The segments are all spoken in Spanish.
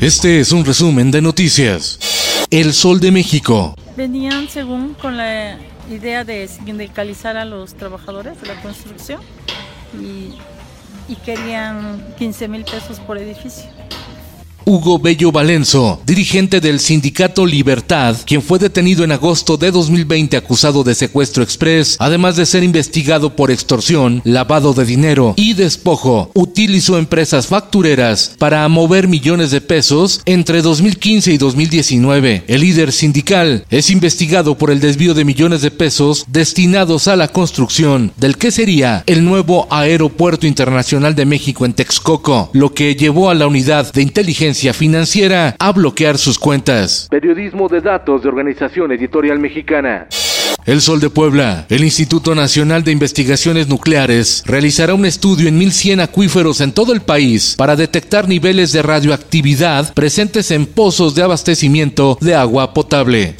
Este es un resumen de noticias. El Sol de México. Venían según con la idea de sindicalizar a los trabajadores de la construcción y, y querían 15 mil pesos por edificio. Hugo Bello Valenzo, dirigente del sindicato Libertad, quien fue detenido en agosto de 2020 acusado de secuestro express, además de ser investigado por extorsión, lavado de dinero y despojo, utilizó empresas factureras para mover millones de pesos entre 2015 y 2019. El líder sindical es investigado por el desvío de millones de pesos destinados a la construcción del que sería el nuevo Aeropuerto Internacional de México en Texcoco, lo que llevó a la unidad de inteligencia financiera a bloquear sus cuentas. Periodismo de datos de Organización Editorial Mexicana. El Sol de Puebla, el Instituto Nacional de Investigaciones Nucleares, realizará un estudio en 1100 acuíferos en todo el país para detectar niveles de radioactividad presentes en pozos de abastecimiento de agua potable.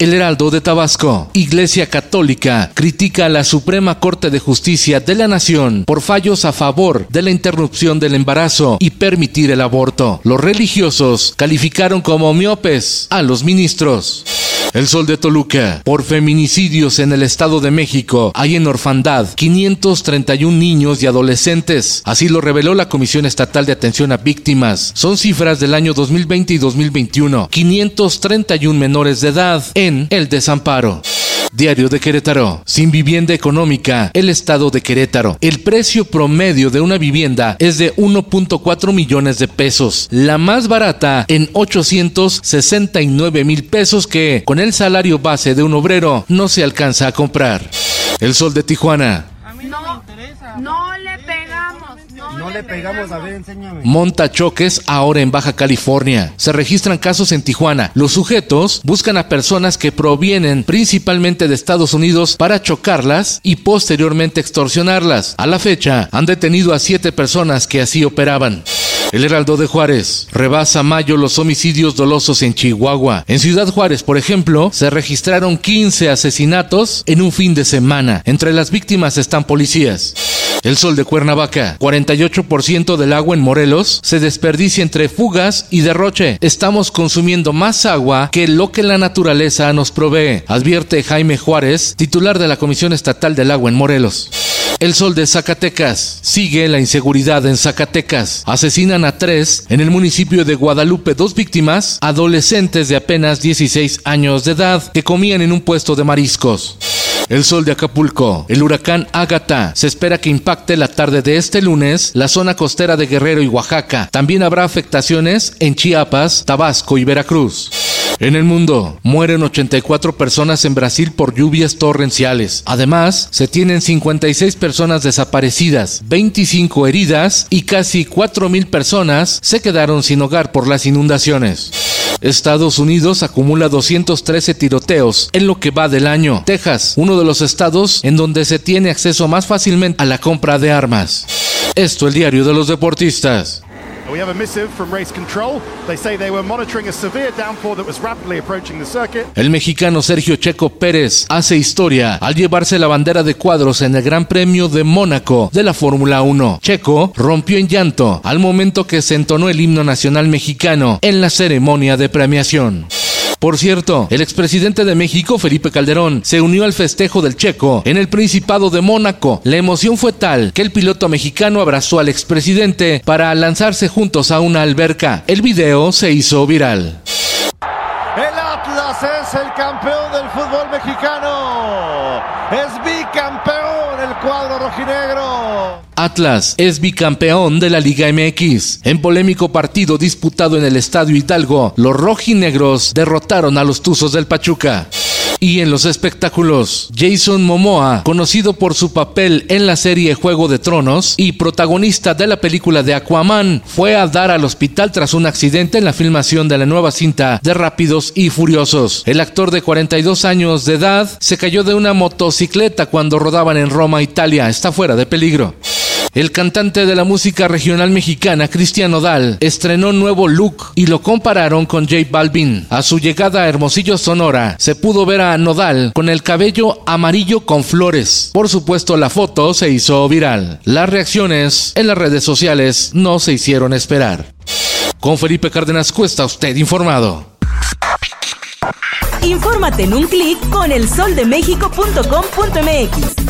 El Heraldo de Tabasco, Iglesia Católica, critica a la Suprema Corte de Justicia de la Nación por fallos a favor de la interrupción del embarazo y permitir el aborto. Los religiosos calificaron como miopes a los ministros. El Sol de Toluca. Por feminicidios en el Estado de México hay en orfandad 531 niños y adolescentes. Así lo reveló la Comisión Estatal de Atención a Víctimas. Son cifras del año 2020 y 2021. 531 menores de edad en el desamparo. Diario de Querétaro. Sin vivienda económica, el estado de Querétaro. El precio promedio de una vivienda es de 1.4 millones de pesos. La más barata en 869 mil pesos que con el salario base de un obrero no se alcanza a comprar. El sol de Tijuana. No, no le pegamos. No, No le pegamos, a ver, enséñame. Monta choques ahora en Baja California. Se registran casos en Tijuana. Los sujetos buscan a personas que provienen principalmente de Estados Unidos para chocarlas y posteriormente extorsionarlas. A la fecha, han detenido a siete personas que así operaban. El Heraldo de Juárez rebasa mayo los homicidios dolosos en Chihuahua. En Ciudad Juárez, por ejemplo, se registraron 15 asesinatos en un fin de semana. Entre las víctimas están policías. El sol de Cuernavaca. 48% del agua en Morelos se desperdicia entre fugas y derroche. Estamos consumiendo más agua que lo que la naturaleza nos provee, advierte Jaime Juárez, titular de la Comisión Estatal del Agua en Morelos. El sol de Zacatecas. Sigue la inseguridad en Zacatecas. Asesinan a tres en el municipio de Guadalupe dos víctimas, adolescentes de apenas 16 años de edad, que comían en un puesto de mariscos. El sol de Acapulco. El huracán Ágata se espera que impacte la tarde de este lunes la zona costera de Guerrero y Oaxaca. También habrá afectaciones en Chiapas, Tabasco y Veracruz. En el mundo, mueren 84 personas en Brasil por lluvias torrenciales. Además, se tienen 56 personas desaparecidas, 25 heridas y casi 4.000 personas se quedaron sin hogar por las inundaciones. Estados Unidos acumula 213 tiroteos en lo que va del año. Texas, uno de los estados en donde se tiene acceso más fácilmente a la compra de armas. Esto el diario de los deportistas. We have a missive from Race Control. They say they were monitoring a severe downpour that was rapidly approaching the circuit. El mexicano Sergio Checo Pérez hace historia al llevarse la bandera de cuadros en el Gran Premio de Mónaco de la Fórmula 1. Checo rompió en llanto al momento que se entonó el himno nacional mexicano en la ceremonia de premiación. Por cierto, el expresidente de México, Felipe Calderón, se unió al festejo del checo en el Principado de Mónaco. La emoción fue tal que el piloto mexicano abrazó al expresidente para lanzarse juntos a una alberca. El video se hizo viral. Atlas es el campeón del fútbol mexicano. Es bicampeón el cuadro rojinegro. Atlas es bicampeón de la Liga MX. En polémico partido disputado en el Estadio Hidalgo, los rojinegros derrotaron a los Tuzos del Pachuca. Y en los espectáculos, Jason Momoa, conocido por su papel en la serie Juego de Tronos y protagonista de la película de Aquaman, fue a dar al hospital tras un accidente en la filmación de la nueva cinta de Rápidos y Furiosos. El actor de 42 años de edad se cayó de una motocicleta cuando rodaban en Roma, Italia. Está fuera de peligro. El cantante de la música regional mexicana, Cristian Nodal, estrenó nuevo look y lo compararon con J Balvin. A su llegada a Hermosillo, Sonora, se pudo ver a Nodal con el cabello amarillo con flores. Por supuesto, la foto se hizo viral. Las reacciones en las redes sociales no se hicieron esperar. Con Felipe Cárdenas Cuesta, usted informado. Infórmate en un clic con elsoldemexico.com.mx.